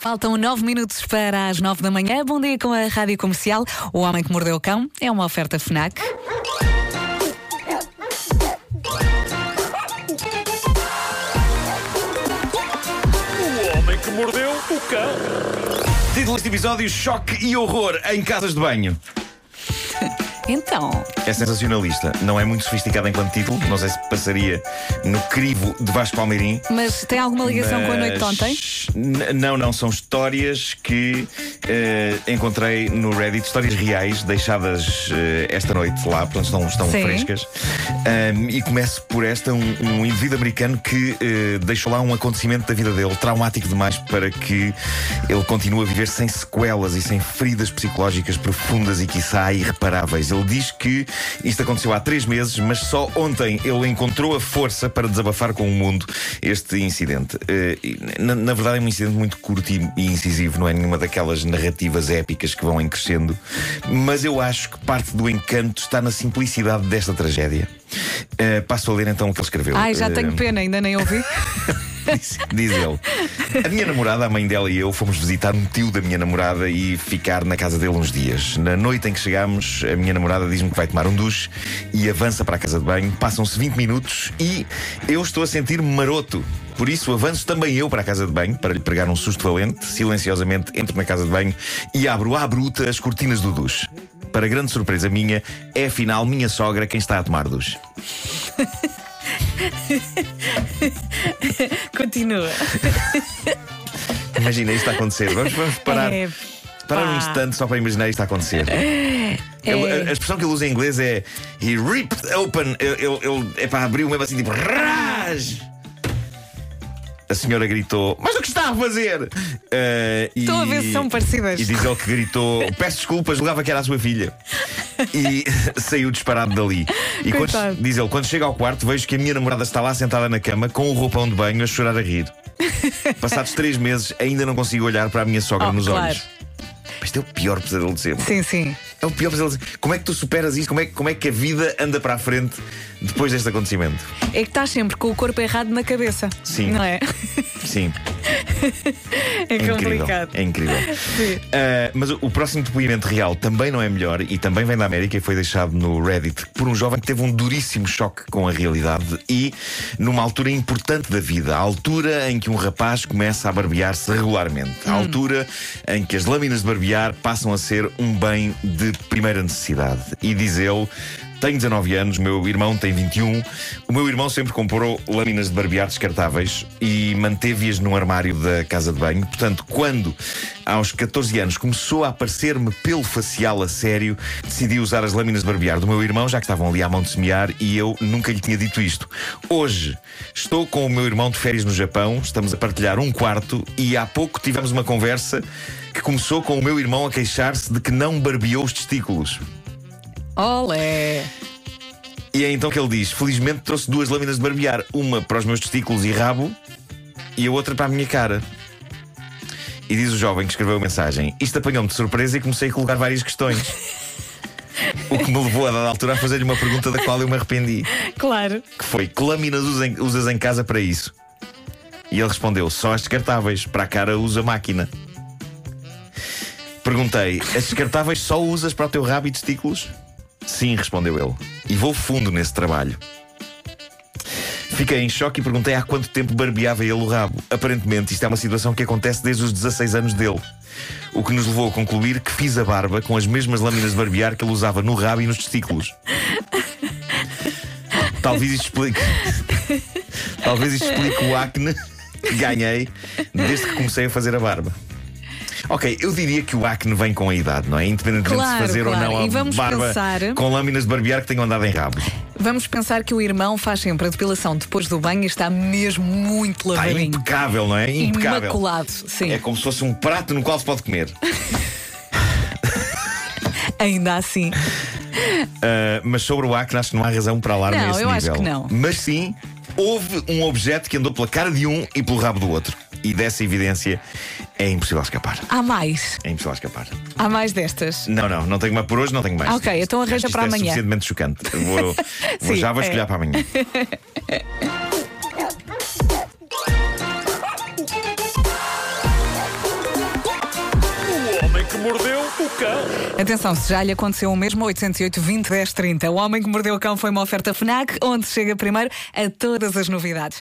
Faltam nove minutos para as nove da manhã. Bom dia com a Rádio Comercial. O Homem que Mordeu o Cão é uma oferta FNAC. O homem que mordeu o cão. Título deste episódio: Choque e horror em casas de banho. Então, É sensacionalista. Não é muito sofisticado enquanto título. Não sei se passaria no crivo de Vasco Palmeirim. mas tem alguma ligação com a noite de Mas- ontem? Não, não, são histórias que eh, encontrei no Reddit, histórias reais deixadas eh, esta noite lá, portanto estão, estão Sim. frescas. Ahm, e começo por esta: um, um indivíduo americano que eh, deixou lá um acontecimento da vida dele traumático demais para que ele continue a viver sem sequelas e sem feridas psicológicas profundas e, quiçá, irreparáveis. Ele diz que isto aconteceu há três meses, mas só ontem ele encontrou a força para desabafar com o mundo este incidente. Eh, na, na verdade, é um incidente muito curto e, incisivo, não é nenhuma daquelas narrativas épicas que vão em crescendo, mas eu acho que parte do encanto está na simplicidade desta tragédia. Eh, passo a ler então o que ele escreveu. Ai, já Eh, tenho pena, ainda nem ouvi. Diz, diz ele. A minha namorada, a mãe dela e eu fomos visitar um tio da minha namorada e ficar na casa dele uns dias. Na noite em que chegámos, a minha namorada diz-me que vai tomar um duche e avança para a casa de banho. Passam-se 20 minutos e eu estou a sentir-me maroto. Por isso, avanço também eu para a casa de banho para lhe pregar um susto valente. Silenciosamente entro na casa de banho e abro à bruta as cortinas do duche. Para grande surpresa minha, é afinal minha sogra quem está a tomar duche. Continua. Imagina isto a acontecer. Vamos, vamos parar. É, Parar um instante só para imaginar isto a acontecer. Ele- a, a expressão que ele usa em inglês é He ripped open. Ele, é para abrir mesmo assim, tipo Raj! A senhora gritou: Mas o que está a fazer? Eh, e- Estou a ver se são parecidas. E diz ele que gritou: Peço desculpas, julgava que era a sua filha. E saiu disparado dali. E quando, diz ele: Quando chega ao quarto, vejo que a minha namorada está lá sentada na cama com o roupão de banho a chorar a rir. Passados três meses, ainda não consigo olhar para a minha sogra Oh, nos claro. olhos. Isto é o pior pesadelo de sempre. Sim, sim. É o pior pesadelo de sempre. Como é que tu superas isto? Como é, como é que a vida anda para a frente depois deste acontecimento? É que estás sempre com o corpo errado na cabeça. Sim. Não é? Sim, É é incrível. complicado. É incrível. Ah, mas o, o próximo depoimento real também não é melhor e também vem da América e foi deixado no Reddit por um jovem que teve um duríssimo choque com a realidade e numa altura importante da vida, a altura em que um rapaz começa a barbear-se regularmente, a altura em que as lâminas de barbear passam a ser um bem de primeira necessidade. E diz ele. Tenho 19 anos, meu irmão tem 21. O meu irmão sempre comprou lâminas de barbear descartáveis e manteve-as num armário da casa de banho. Portanto, quando aos 14 anos começou a aparecer-me pelo facial a sério, decidi usar as lâminas de barbear do meu irmão, já que estavam ali à mão de semear, e eu nunca lhe tinha dito isto. Hoje estou com o meu irmão de férias no Japão, estamos a partilhar um quarto e há pouco tivemos uma conversa que começou com o meu irmão a queixar-se de que não barbeou os testículos. Olé! E é então que ele diz: Felizmente trouxe duas lâminas de barbear, uma para os meus testículos e rabo e a outra para a minha cara. E diz o jovem que escreveu a mensagem: Isto apanhou-me de surpresa e comecei a colocar várias questões. o que me levou a dada altura a fazer-lhe uma pergunta da qual eu me arrependi: Claro. que foi: Que lâminas usas em, casa para isso? E ele respondeu: Só as descartáveis, para a cara usa máquina. Perguntei: As descartáveis só usas para o teu rabo e testículos? Sim, respondeu ele. E vou fundo nesse trabalho. Fiquei em choque e perguntei há quanto tempo barbeava ele o rabo. Aparentemente, isto é uma situação que acontece desde os 16 anos dele. O que nos levou a concluir que fiz a barba com as mesmas lâminas de barbear que ele usava no rabo e nos testículos. Talvez isto explique. Talvez isto explique o acne que ganhei desde que comecei a fazer a barba. Ok, eu diria que o acne vem com a idade, não é? Independentemente Claro, de se fazer claro. ou não a E vamos barba pensar- com lâminas de barbear que tenham andado em rabo. Vamos pensar que o irmão faz sempre a depilação depois do banho e está mesmo muito Está lavadinho. impecável, não é? Impecável. Imaculado, sim. É como se fosse um prato no qual se pode comer. Ainda assim. Uh, mas sobre o acne, acho que não há razão para alarme Não, a esse eu acho nível. que não. Mas sim, houve um objeto que andou pela cara de um e pelo rabo do outro. E dessa evidência é impossível escapar. Há mais. É impossível escapar. Há mais destas. Não, não, não tenho mais por hoje, não tenho mais. Ok, então arranja para isto amanhã. É suficientemente chocante. Vou, vou- Sim, já vou é. escolher para amanhã. mordeu o cão. Atenção, se já lhe aconteceu o mesmo, 808 20 10 30. O Homem que Mordeu o Cão foi uma oferta FNAC, onde chega primeiro a todas as novidades.